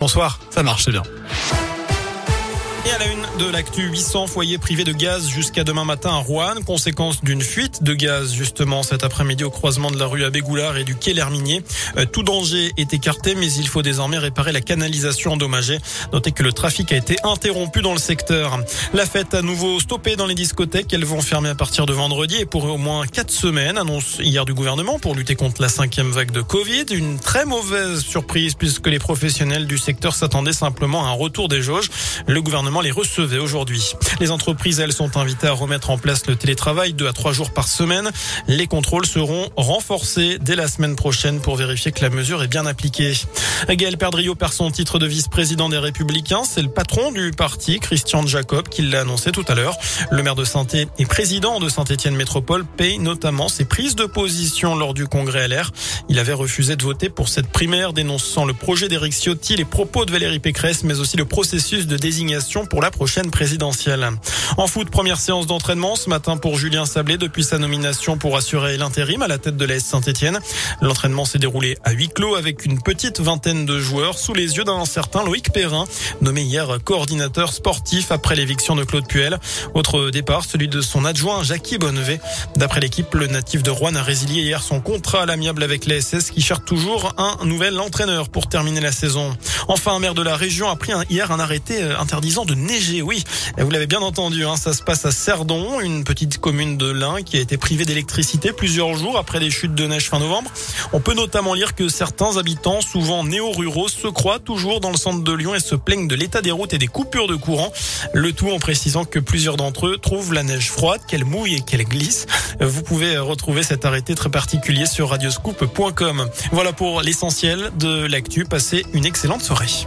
Bonsoir, ça marche, c'est bien. Et à la une de l'actu, 800 foyers privés de gaz jusqu'à demain matin à Rouen, conséquence d'une fuite de gaz justement cet après-midi au croisement de la rue Abégoulard et du quai L'Herminier. Euh, tout danger est écarté, mais il faut désormais réparer la canalisation endommagée. Notez que le trafic a été interrompu dans le secteur. La fête à nouveau stoppée dans les discothèques. Elles vont fermer à partir de vendredi et pour au moins quatre semaines. Annonce hier du gouvernement pour lutter contre la cinquième vague de Covid. Une très mauvaise surprise puisque les professionnels du secteur s'attendaient simplement à un retour des jauges. Le gouvernement les recevait aujourd'hui. Les entreprises, elles, sont invitées à remettre en place le télétravail deux à trois jours par semaine. Les contrôles seront renforcés dès la semaine prochaine pour vérifier que la mesure est bien appliquée. Gaël Perdriau perd son titre de vice-président des Républicains. C'est le patron du parti, Christian Jacob, qui l'a annoncé tout à l'heure. Le maire de saint et président de Saint-Étienne Métropole paye notamment ses prises de position lors du congrès LR. Il avait refusé de voter pour cette primaire, dénonçant le projet d'Éric Ciotti, les propos de Valérie Pécresse, mais aussi le processus de désignation pour la prochaine présidentielle. En foot, première séance d'entraînement ce matin pour Julien Sablé depuis sa nomination pour assurer l'intérim à la tête de l'AS Saint-Etienne. L'entraînement s'est déroulé à huis clos avec une petite vingtaine de joueurs sous les yeux d'un certain Loïc Perrin, nommé hier coordinateur sportif après l'éviction de Claude Puel. Autre départ, celui de son adjoint Jackie Bonnevet. D'après l'équipe, le natif de Rouen a résilié hier son contrat à l'amiable avec l'ASS qui cherche toujours un nouvel entraîneur pour terminer la saison. Enfin, un maire de la région a pris hier un arrêté euh, interdisant de neiger. Oui, vous l'avez bien entendu, hein, ça se passe à Cerdon, une petite commune de l'Ain qui a été privée d'électricité plusieurs jours après les chutes de neige fin novembre. On peut notamment lire que certains habitants, souvent néo-ruraux, se croient toujours dans le centre de Lyon et se plaignent de l'état des routes et des coupures de courant. Le tout en précisant que plusieurs d'entre eux trouvent la neige froide, qu'elle mouille et qu'elle glisse. Vous pouvez retrouver cet arrêté très particulier sur radioscoop.com. Voilà pour l'essentiel de l'actu. Passez une excellente soirée.